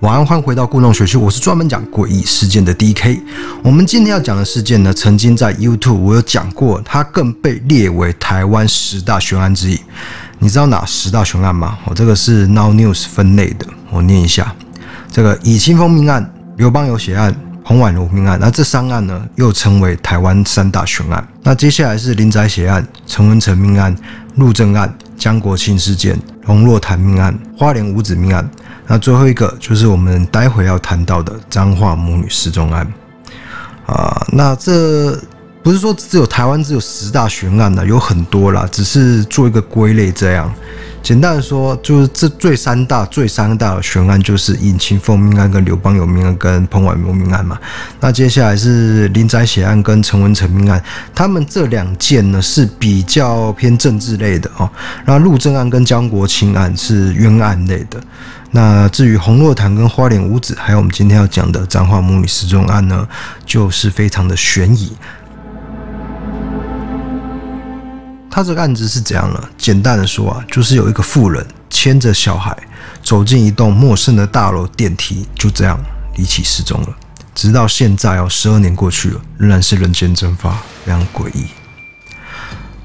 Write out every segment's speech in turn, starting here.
晚安，欢迎回到故弄玄虚，我是专门讲诡异事件的 DK。我们今天要讲的事件呢，曾经在 YouTube 我有讲过，它更被列为台湾十大悬案之一。你知道哪十大悬案吗？我这个是 Now News 分类的，我念一下：这个以清风命案、刘邦有血案、彭婉如命案。那这三案呢，又称为台湾三大悬案。那接下来是林宅血案、陈文成命案、陆政案、江国庆事件、龙若潭命案、花莲五子命案。那最后一个就是我们待会要谈到的彰化母女失踪案啊。那这不是说只有台湾只有十大悬案的，有很多啦，只是做一个归类这样。简单的说，就是这最三大最三大的悬案就是尹清枫命案、跟刘邦友命案、跟彭婉如命案嘛。那接下来是林宅血案跟陈文成命案，他们这两件呢是比较偏政治类的哦。然后陆政案跟江国清案是冤案类的。那至于洪若潭跟花莲五子，还有我们今天要讲的彰化母女失踪案呢，就是非常的悬疑。他这个案子是怎样呢？简单的说啊，就是有一个妇人牵着小孩走进一栋陌生的大楼电梯，就这样离奇失踪了。直到现在哦，十二年过去了，仍然是人间蒸发，非常诡异。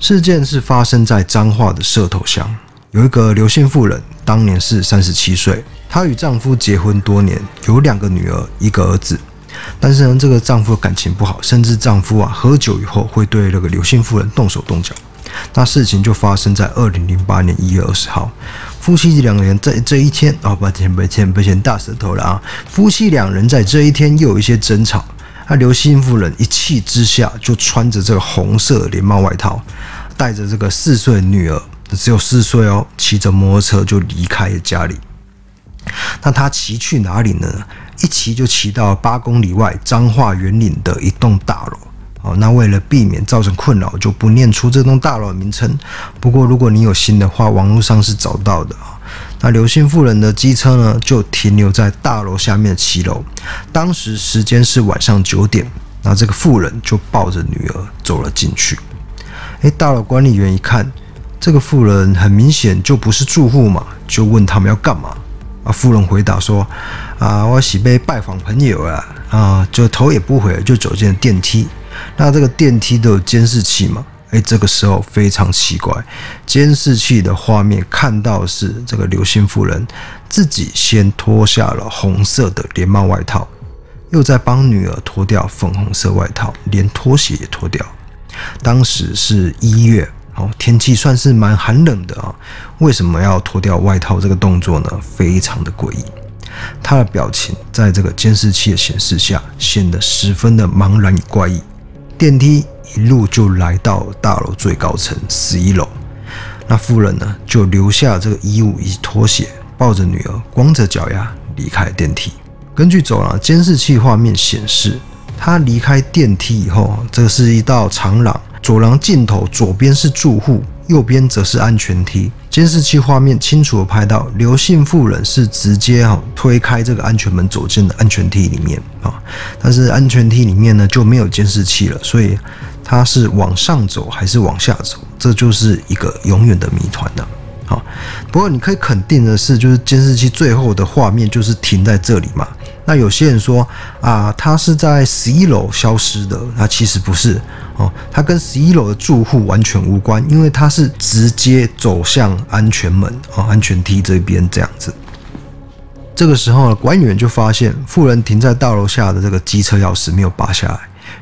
事件是发生在彰化的社头乡。有一个刘姓妇人，当年是三十七岁，她与丈夫结婚多年，有两个女儿，一个儿子。但是呢，这个丈夫感情不好，甚至丈夫啊喝酒以后会对那个刘姓妇人动手动脚。那事情就发生在二零零八年一月二十号，夫妻两个人在这一天啊，抱歉抱歉抱歉，大舌头了啊！夫妻两人在这一天又有一些争吵，那刘姓妇人一气之下就穿着这个红色连帽外套，带着这个四岁的女儿。只有四岁哦，骑着摩托车就离开了家里。那他骑去哪里呢？一骑就骑到八公里外彰化圆岭的一栋大楼。那为了避免造成困扰，就不念出这栋大楼的名称。不过如果你有心的话，网络上是找到的。那刘姓妇人的机车呢，就停留在大楼下面的骑楼。当时时间是晚上九点，那这个妇人就抱着女儿走了进去。诶，大楼管理员一看。这个妇人很明显就不是住户嘛，就问他们要干嘛啊？妇人回答说：“啊，我喜被拜访朋友啊，啊，就头也不回就走进了电梯。那这个电梯都有监视器嘛？哎，这个时候非常奇怪，监视器的画面看到是这个刘姓妇人自己先脱下了红色的连帽外套，又在帮女儿脱掉粉红色外套，连拖鞋也脱掉。当时是一月。”哦，天气算是蛮寒冷的啊，为什么要脱掉外套这个动作呢？非常的诡异。他的表情在这个监视器的显示下显得十分的茫然与怪异。电梯一路就来到大楼最高层十一楼，那妇人呢就留下这个衣物以及拖鞋，抱着女儿，光着脚丫离开电梯。根据走廊监视器画面显示，他离开电梯以后，这是一道长廊。走廊尽头左边是住户，右边则是安全梯。监视器画面清楚地拍到刘姓妇人是直接哈推开这个安全门走进了安全梯里面啊，但是安全梯里面呢就没有监视器了，所以他是往上走还是往下走，这就是一个永远的谜团了。好，不过你可以肯定的是，就是监视器最后的画面就是停在这里嘛。那有些人说啊，他是在十一楼消失的，那其实不是哦，他跟十一楼的住户完全无关，因为他是直接走向安全门哦，安全梯这边这样子。这个时候呢，管理员就发现富人停在大楼下的这个机车钥匙没有拔下来。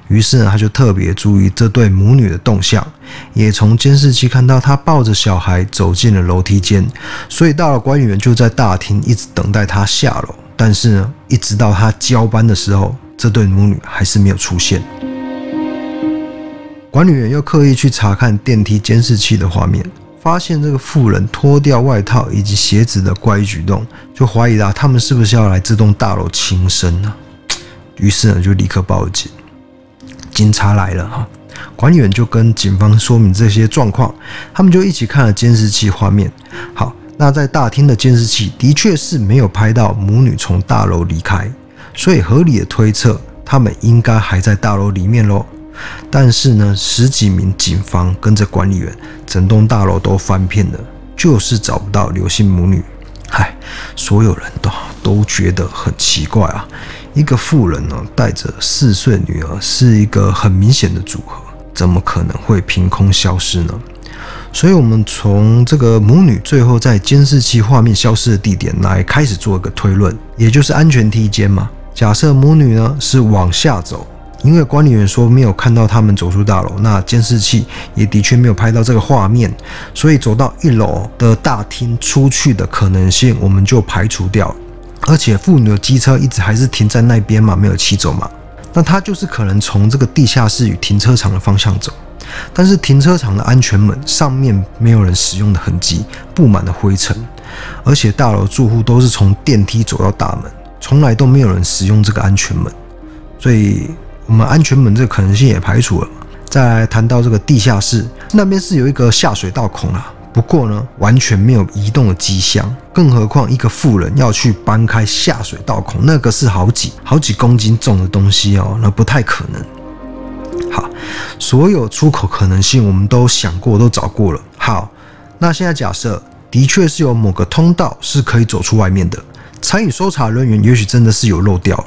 于是呢，他就特别注意这对母女的动向，也从监视器看到她抱着小孩走进了楼梯间，所以到了管理员就在大厅一直等待他下楼。但是呢，一直到他交班的时候，这对母女还是没有出现。管理员又刻意去查看电梯监视器的画面，发现这个妇人脱掉外套以及鞋子的怪异举动，就怀疑啊，他们是不是要来这栋大楼轻生呢？于是呢，就立刻报警。警察来了哈，管理员就跟警方说明这些状况，他们就一起看了监视器画面。好，那在大厅的监视器的确是没有拍到母女从大楼离开，所以合理的推测，他们应该还在大楼里面喽。但是呢，十几名警方跟着管理员，整栋大楼都翻遍了，就是找不到刘姓母女。嗨所有人都都觉得很奇怪啊。一个妇人呢，带着四岁女儿，是一个很明显的组合，怎么可能会凭空消失呢？所以，我们从这个母女最后在监视器画面消失的地点来开始做一个推论，也就是安全梯间嘛。假设母女呢是往下走，因为管理员说没有看到他们走出大楼，那监视器也的确没有拍到这个画面，所以走到一楼的大厅出去的可能性我们就排除掉。而且妇女的机车一直还是停在那边嘛，没有骑走嘛。那她就是可能从这个地下室与停车场的方向走，但是停车场的安全门上面没有人使用的痕迹，布满了灰尘，而且大楼住户都是从电梯走到大门，从来都没有人使用这个安全门，所以我们安全门这个可能性也排除了。再来谈到这个地下室，那边是有一个下水道孔啊。不过呢，完全没有移动的迹象，更何况一个富人要去搬开下水道孔，那个是好几好几公斤重的东西哦，那不太可能。好，所有出口可能性我们都想过，都找过了。好，那现在假设的确是有某个通道是可以走出外面的，参与搜查人员也许真的是有漏掉，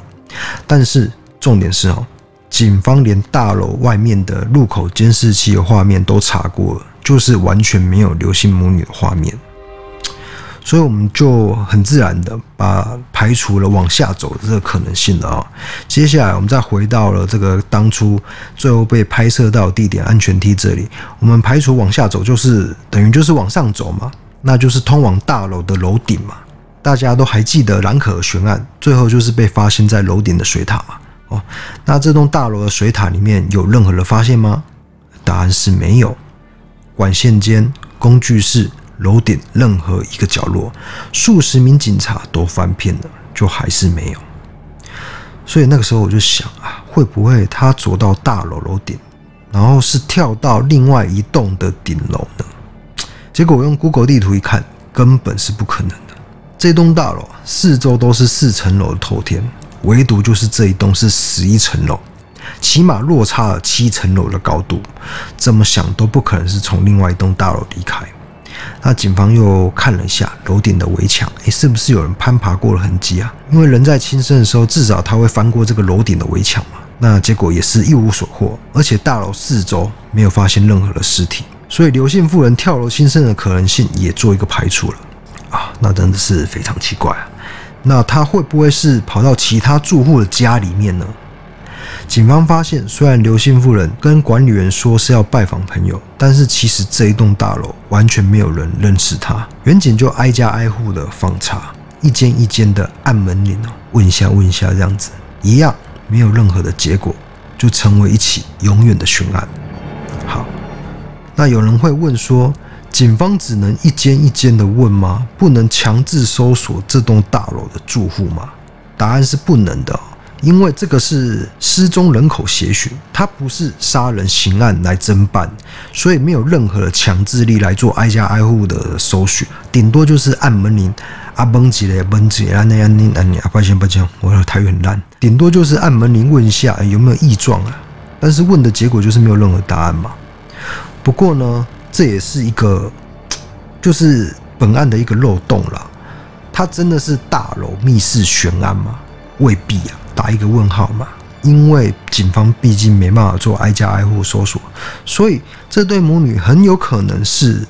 但是重点是哦，警方连大楼外面的入口监视器的画面都查过了。就是完全没有刘星母女的画面，所以我们就很自然的把排除了往下走的这个可能性了啊。接下来我们再回到了这个当初最后被拍摄到地点安全梯这里，我们排除往下走，就是等于就是往上走嘛，那就是通往大楼的楼顶嘛。大家都还记得兰可儿悬案，最后就是被发现在楼顶的水塔嘛。哦，那这栋大楼的水塔里面有任何的发现吗？答案是没有。管线间、工具室、楼顶任何一个角落，数十名警察都翻遍了，就还是没有。所以那个时候我就想啊，会不会他走到大楼楼顶，然后是跳到另外一栋的顶楼呢？结果我用 Google 地图一看，根本是不可能的。这栋大楼四周都是四层楼的透天，唯独就是这一栋是十一层楼。起码落差了七层楼的高度，怎么想都不可能是从另外一栋大楼离开。那警方又看了一下楼顶的围墙，诶，是不是有人攀爬过的痕迹啊？因为人在轻生的时候，至少他会翻过这个楼顶的围墙嘛。那结果也是一无所获，而且大楼四周没有发现任何的尸体，所以刘姓妇人跳楼轻生的可能性也做一个排除了。啊，那真的是非常奇怪啊。那他会不会是跑到其他住户的家里面呢？警方发现，虽然刘姓妇人跟管理员说是要拜访朋友，但是其实这一栋大楼完全没有人认识他。远警就挨家挨户的访查，一间一间的按门铃哦，问一下问一下这样子，一样没有任何的结果，就成为一起永远的悬案。好，那有人会问说，警方只能一间一间的问吗？不能强制搜索这栋大楼的住户吗？答案是不能的。因为这个是失踪人口协寻，它不是杀人刑案来侦办，所以没有任何的强制力来做挨家挨户的搜寻，顶多就是按门铃，啊蹦几嘞蹦几啊那样那样啊，抱歉抱歉，我的台语很烂，顶多就是按门铃问一下有没有异状啊，但是问的结果就是没有任何答案嘛。不过呢，这也是一个就是本案的一个漏洞了，它真的是大楼密室悬案吗？未必啊。打一个问号嘛，因为警方毕竟没办法做挨家挨户搜索，所以这对母女很有可能是，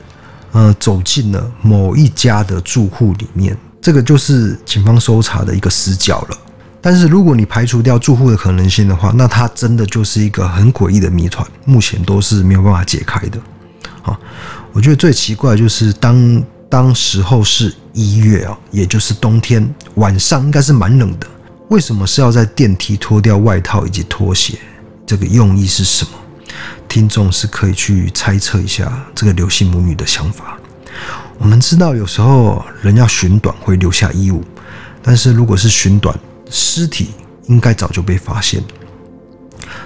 呃，走进了某一家的住户里面，这个就是警方搜查的一个死角了。但是如果你排除掉住户的可能性的话，那它真的就是一个很诡异的谜团，目前都是没有办法解开的。啊，我觉得最奇怪的就是当当时候是一月啊，也就是冬天晚上，应该是蛮冷的。为什么是要在电梯脱掉外套以及拖鞋？这个用意是什么？听众是可以去猜测一下这个刘姓母女的想法。我们知道有时候人要寻短会留下衣物，但是如果是寻短，尸体应该早就被发现。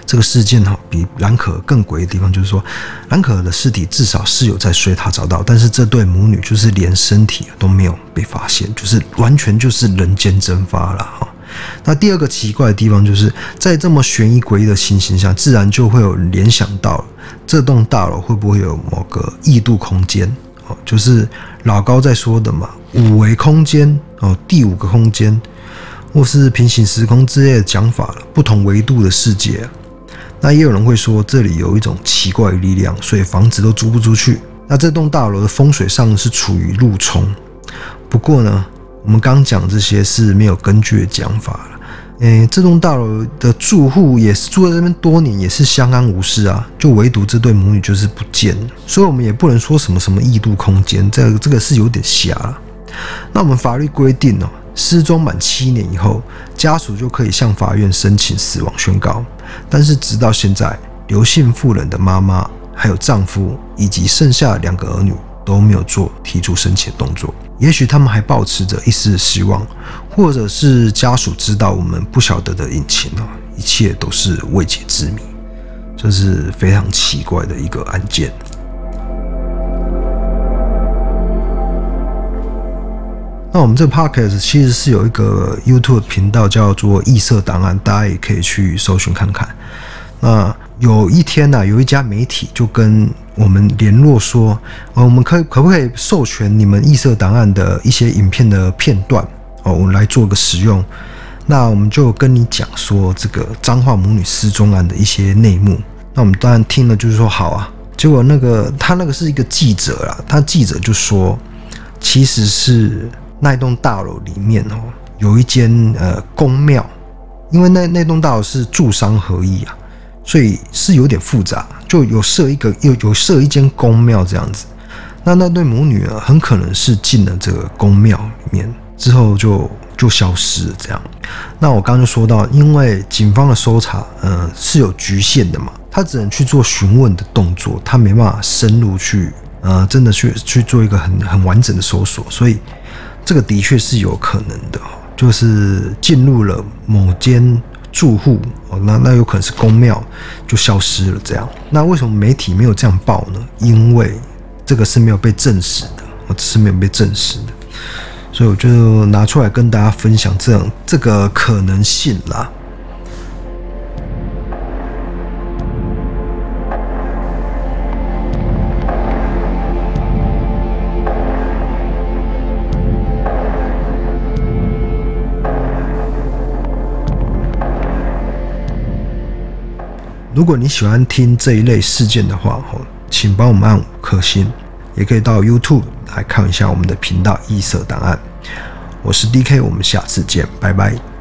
这个事件哈比兰可更诡异的地方就是说，兰可的尸体至少是有在水塔找到，但是这对母女就是连身体都没有被发现，就是完全就是人间蒸发了哈。那第二个奇怪的地方，就是在这么悬疑诡异的情形下，自然就会有联想到这栋大楼会不会有某个异度空间？哦，就是老高在说的嘛，五维空间哦，第五个空间，或是平行时空之类的讲法，不同维度的世界。那也有人会说，这里有一种奇怪的力量，所以房子都租不出去。那这栋大楼的风水上是处于路冲。不过呢，我们刚讲这些是没有根据的讲法了。诶，这栋大楼的住户也是住在这边多年，也是相安无事啊。就唯独这对母女就是不见了，所以我们也不能说什么什么异度空间，这个、这个是有点瞎了。那我们法律规定哦，失踪满七年以后，家属就可以向法院申请死亡宣告。但是直到现在，刘姓妇人的妈妈、还有丈夫以及剩下两个儿女都没有做提出申请动作。也许他们还抱持着一丝希望，或者是家属知道我们不晓得的隐情啊，一切都是未解之谜。这是非常奇怪的一个案件。那我们这 podcast 其实是有一个 YouTube 频道叫做“异色档案”，大家也可以去搜寻看看。那有一天呢、啊，有一家媒体就跟我们联络说，呃，我们可以可不可以授权你们异色档案的一些影片的片段哦，我们来做个使用。那我们就跟你讲说这个彰化母女失踪案的一些内幕。那我们当然听了就是说好啊。结果那个他那个是一个记者啦，他记者就说，其实是。那栋大楼里面哦，有一间呃宫庙，因为那那栋大楼是住商合一啊，所以是有点复杂，就有设一个有有设一间宫庙这样子。那那对母女啊，很可能是进了这个宫庙里面之后就就消失了这样。那我刚刚就说到，因为警方的搜查呃是有局限的嘛，他只能去做询问的动作，他没办法深入去呃真的去去做一个很很完整的搜索，所以。这个的确是有可能的，就是进入了某间住户哦，那那有可能是公庙就消失了这样。那为什么媒体没有这样报呢？因为这个是没有被证实的，我只是没有被证实的，所以我就拿出来跟大家分享这样这个可能性啦。如果你喜欢听这一类事件的话，吼请帮我们按五颗星，也可以到 YouTube 来看一下我们的频道异色档案。我是 DK，我们下次见，拜拜。